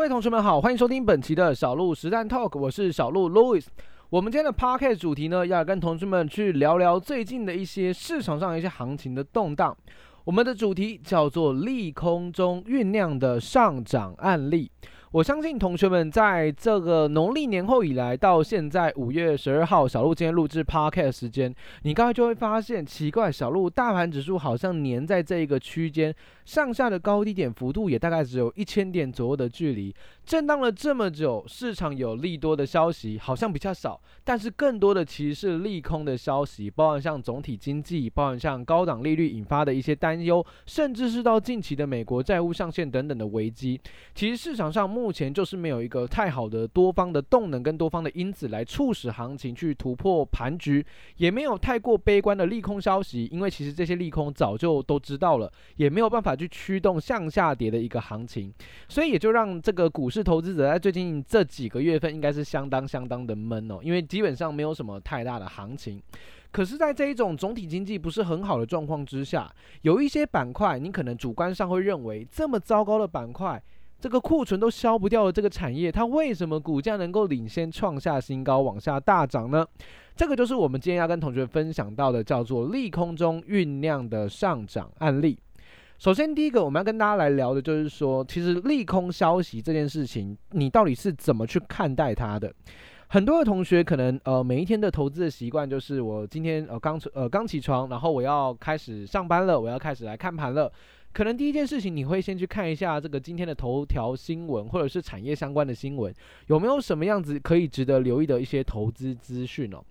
各位同学们好，欢迎收听本期的小鹿实战 Talk，我是小鹿 Louis。我们今天的 Podcast 主题呢，要跟同学们去聊聊最近的一些市场上一些行情的动荡。我们的主题叫做利空中酝酿的上涨案例。我相信同学们在这个农历年后以来到现在五月十二号，小鹿今天录制 Podcast 时间，你刚才就会发现奇怪，小鹿大盘指数好像粘在这一个区间。上下的高低点幅度也大概只有一千点左右的距离，震荡了这么久，市场有利多的消息好像比较少，但是更多的其实是利空的消息，包含像总体经济，包含像高档利率引发的一些担忧，甚至是到近期的美国债务上限等等的危机。其实市场上目前就是没有一个太好的多方的动能跟多方的因子来促使行情去突破盘局，也没有太过悲观的利空消息，因为其实这些利空早就都知道了，也没有办法。去驱动向下跌的一个行情，所以也就让这个股市投资者在最近这几个月份应该是相当相当的闷哦，因为基本上没有什么太大的行情。可是，在这一种总体经济不是很好的状况之下，有一些板块，你可能主观上会认为这么糟糕的板块，这个库存都消不掉的这个产业，它为什么股价能够领先创下新高，往下大涨呢？这个就是我们今天要跟同学分享到的，叫做利空中酝酿的上涨案例。首先，第一个我们要跟大家来聊的就是说，其实利空消息这件事情，你到底是怎么去看待它的？很多的同学可能呃每一天的投资的习惯就是，我今天呃刚呃刚起床，然后我要开始上班了，我要开始来看盘了。可能第一件事情，你会先去看一下这个今天的头条新闻，或者是产业相关的新闻，有没有什么样子可以值得留意的一些投资资讯哦。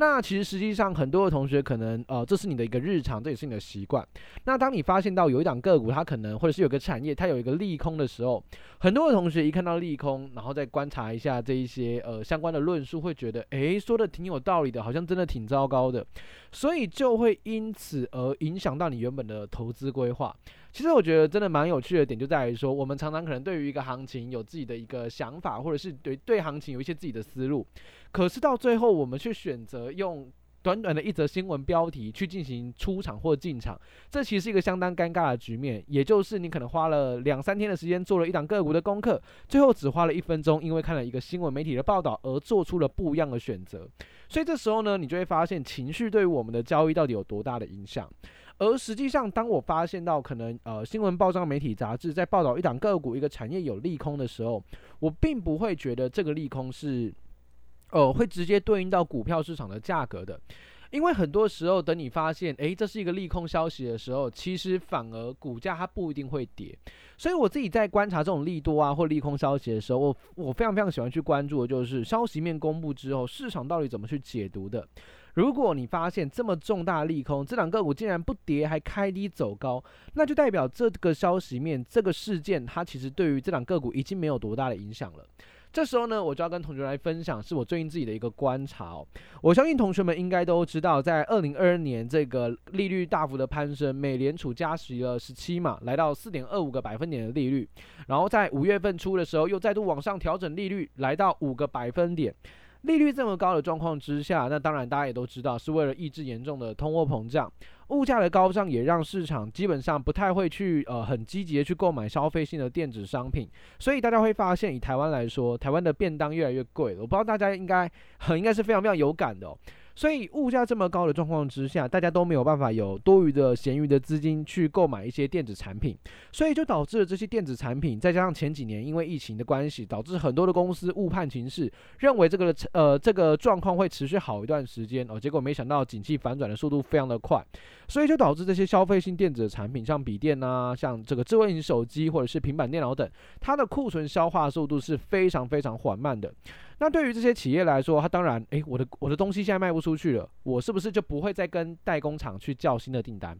那其实实际上很多的同学可能呃，这是你的一个日常，这也是你的习惯。那当你发现到有一档个股，它可能或者是有个产业，它有一个利空的时候，很多的同学一看到利空，然后再观察一下这一些呃相关的论述，会觉得诶，说的挺有道理的，好像真的挺糟糕的，所以就会因此而影响到你原本的投资规划。其实我觉得真的蛮有趣的点就在于说，我们常常可能对于一个行情有自己的一个想法，或者是对对行情有一些自己的思路，可是到最后我们却选择用短短的一则新闻标题去进行出场或进场，这其实是一个相当尴尬的局面。也就是你可能花了两三天的时间做了一档个股的功课，最后只花了一分钟，因为看了一个新闻媒体的报道而做出了不一样的选择。所以这时候呢，你就会发现情绪对于我们的交易到底有多大的影响。而实际上，当我发现到可能呃新闻报章、媒体、杂志在报道一档个股、一个产业有利空的时候，我并不会觉得这个利空是，呃会直接对应到股票市场的价格的，因为很多时候等你发现，诶，这是一个利空消息的时候，其实反而股价它不一定会跌。所以我自己在观察这种利多啊或利空消息的时候，我我非常非常喜欢去关注的就是消息面公布之后，市场到底怎么去解读的。如果你发现这么重大利空，这两个股竟然不跌还开低走高，那就代表这个消息面这个事件它其实对于这两个股已经没有多大的影响了。这时候呢，我就要跟同学来分享，是我最近自己的一个观察。我相信同学们应该都知道，在二零二二年这个利率大幅的攀升，美联储加息了十七嘛，来到四点二五个百分点的利率，然后在五月份初的时候又再度往上调整利率，来到五个百分点。利率这么高的状况之下，那当然大家也都知道，是为了抑制严重的通货膨胀。物价的高涨也让市场基本上不太会去呃很积极的去购买消费性的电子商品。所以大家会发现，以台湾来说，台湾的便当越来越贵了。我不知道大家应该很应该是非常非常有感的哦。所以物价这么高的状况之下，大家都没有办法有多余的闲余的资金去购买一些电子产品，所以就导致了这些电子产品，再加上前几年因为疫情的关系，导致很多的公司误判情势，认为这个呃这个状况会持续好一段时间哦，结果没想到景气反转的速度非常的快，所以就导致这些消费性电子产品，像笔电啊，像这个智慧型手机或者是平板电脑等，它的库存消化速度是非常非常缓慢的。那对于这些企业来说，它当然，诶，我的我的东西现在卖不出去了，我是不是就不会再跟代工厂去叫新的订单，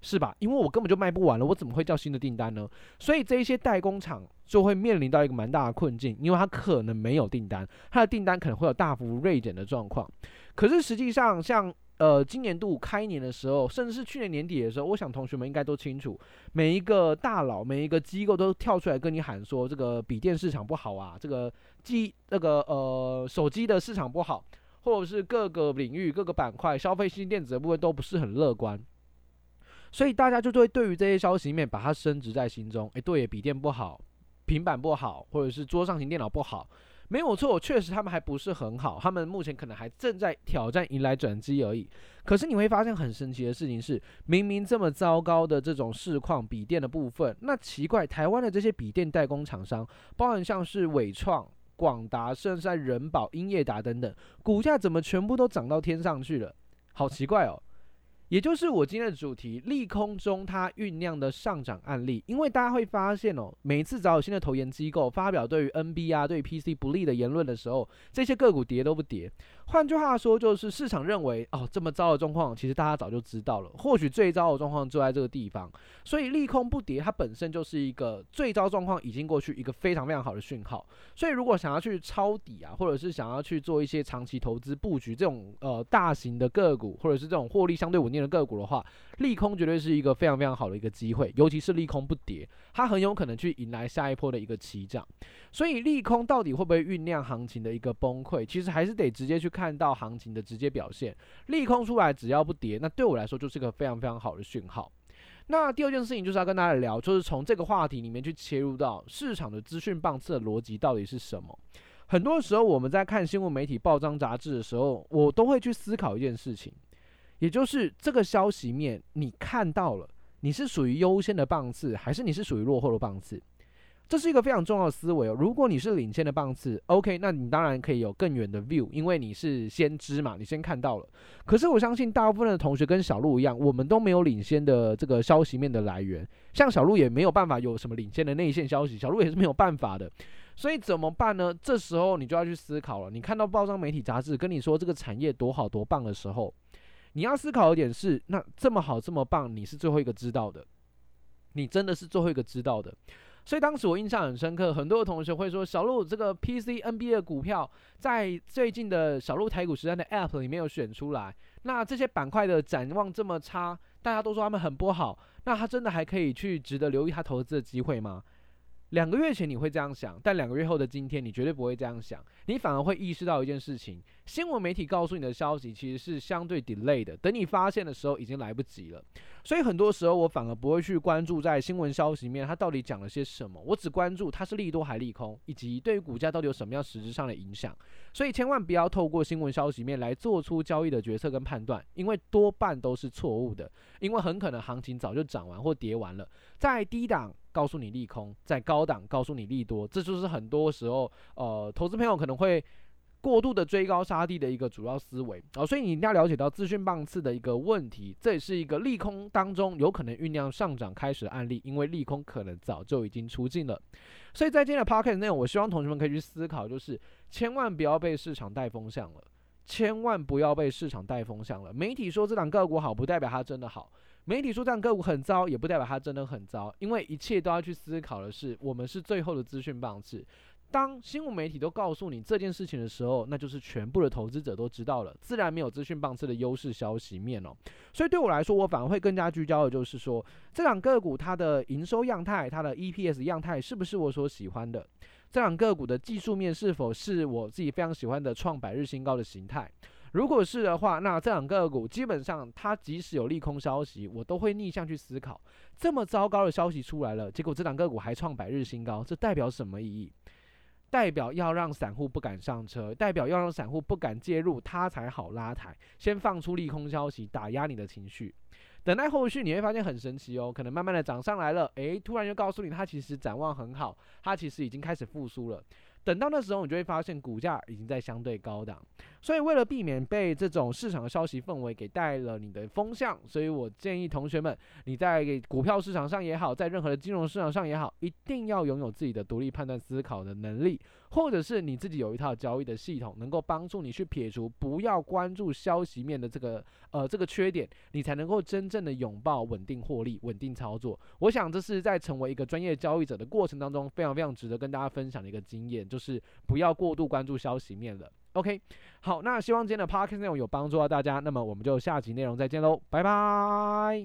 是吧？因为我根本就卖不完了，我怎么会叫新的订单呢？所以这一些代工厂就会面临到一个蛮大的困境，因为它可能没有订单，它的订单可能会有大幅锐减的状况。可是实际上，像呃，今年度开年的时候，甚至是去年年底的时候，我想同学们应该都清楚，每一个大佬、每一个机构都跳出来跟你喊说，这个笔电市场不好啊，这个机那个呃手机的市场不好，或者是各个领域、各个板块消费性电子的部分都不是很乐观，所以大家就会对于这些消息面把它深植在心中。诶，对，笔电不好。平板不好，或者是桌上型电脑不好。没有错，确实他们还不是很好，他们目前可能还正在挑战迎来转机而已。可是你会发现很神奇的事情是，明明这么糟糕的这种市况，笔电的部分，那奇怪，台湾的这些笔电代工厂商，包含像是伟创、广达，甚至在仁宝、英业达等等，股价怎么全部都涨到天上去了？好奇怪哦。也就是我今天的主题，利空中它酝酿的上涨案例，因为大家会发现哦，每次找有新的投研机构发表对于 NB 啊、对于 PC 不利的言论的时候，这些个股跌都不跌。换句话说，就是市场认为哦，这么糟的状况，其实大家早就知道了。或许最糟的状况就在这个地方，所以利空不跌，它本身就是一个最糟状况已经过去，一个非常非常好的讯号。所以如果想要去抄底啊，或者是想要去做一些长期投资布局这种呃大型的个股，或者是这种获利相对稳定的个股的话，利空绝对是一个非常非常好的一个机会，尤其是利空不跌，它很有可能去迎来下一波的一个起涨。所以利空到底会不会酝酿行情的一个崩溃？其实还是得直接去看看到行情的直接表现。利空出来只要不跌，那对我来说就是个非常非常好的讯号。那第二件事情就是要跟大家聊，就是从这个话题里面去切入到市场的资讯棒次的逻辑到底是什么。很多时候我们在看新闻媒体、报章杂志的时候，我都会去思考一件事情。也就是这个消息面，你看到了，你是属于优先的棒次，还是你是属于落后的棒次？这是一个非常重要的思维哦。如果你是领先的棒次，OK，那你当然可以有更远的 view，因为你是先知嘛，你先看到了。可是我相信大部分的同学跟小路一样，我们都没有领先的这个消息面的来源，像小路也没有办法有什么领先的内线消息，小路也是没有办法的。所以怎么办呢？这时候你就要去思考了。你看到报章媒体杂志跟你说这个产业多好多棒的时候。你要思考一点是，那这么好这么棒，你是最后一个知道的，你真的是最后一个知道的。所以当时我印象很深刻，很多的同学会说，小鹿这个 PC NBA 的股票在最近的小鹿台股实战的 App 里面有选出来，那这些板块的展望这么差，大家都说他们很不好，那他真的还可以去值得留意他投资的机会吗？两个月前你会这样想，但两个月后的今天你绝对不会这样想，你反而会意识到一件事情：新闻媒体告诉你的消息其实是相对 delay 的，等你发现的时候已经来不及了。所以很多时候我反而不会去关注在新闻消息面它到底讲了些什么，我只关注它是利多还利空，以及对于股价到底有什么样实质上的影响。所以千万不要透过新闻消息面来做出交易的决策跟判断，因为多半都是错误的，因为很可能行情早就涨完或跌完了，在低档。告诉你利空，在高档告诉你利多，这就是很多时候，呃，投资朋友可能会过度的追高杀低的一个主要思维啊、所以你一定要了解到资讯棒次的一个问题，这也是一个利空当中有可能酝酿上涨开始的案例，因为利空可能早就已经出尽了。所以在今天的 podcast 内容，我希望同学们可以去思考，就是千万不要被市场带风向了，千万不要被市场带风向了。媒体说这档个股好，不代表它真的好。媒体说这样个股很糟，也不代表它真的很糟，因为一切都要去思考的是，我们是最后的资讯棒次。当新闻媒体都告诉你这件事情的时候，那就是全部的投资者都知道了，自然没有资讯棒次的优势消息面哦。所以对我来说，我反而会更加聚焦的就是说，这两个股它的营收样态、它的 EPS 样态是不是我所喜欢的？这两个股的技术面是否是我自己非常喜欢的创百日新高的形态？如果是的话，那这两个股基本上，它即使有利空消息，我都会逆向去思考。这么糟糕的消息出来了，结果这两个股还创百日新高，这代表什么意义？代表要让散户不敢上车，代表要让散户不敢介入，他才好拉抬。先放出利空消息，打压你的情绪，等待后续，你会发现很神奇哦，可能慢慢的涨上来了，诶，突然又告诉你它其实展望很好，它其实已经开始复苏了。等到那时候，你就会发现股价已经在相对高档，所以为了避免被这种市场的消息氛围给带了你的风向，所以我建议同学们，你在股票市场上也好，在任何的金融市场上也好，一定要拥有自己的独立判断思考的能力。或者是你自己有一套交易的系统，能够帮助你去撇除不要关注消息面的这个呃这个缺点，你才能够真正的拥抱稳定获利、稳定操作。我想这是在成为一个专业交易者的过程当中，非常非常值得跟大家分享的一个经验，就是不要过度关注消息面了。OK，好，那希望今天的 Podcast 内容有帮助到大家，那么我们就下集内容再见喽，拜拜。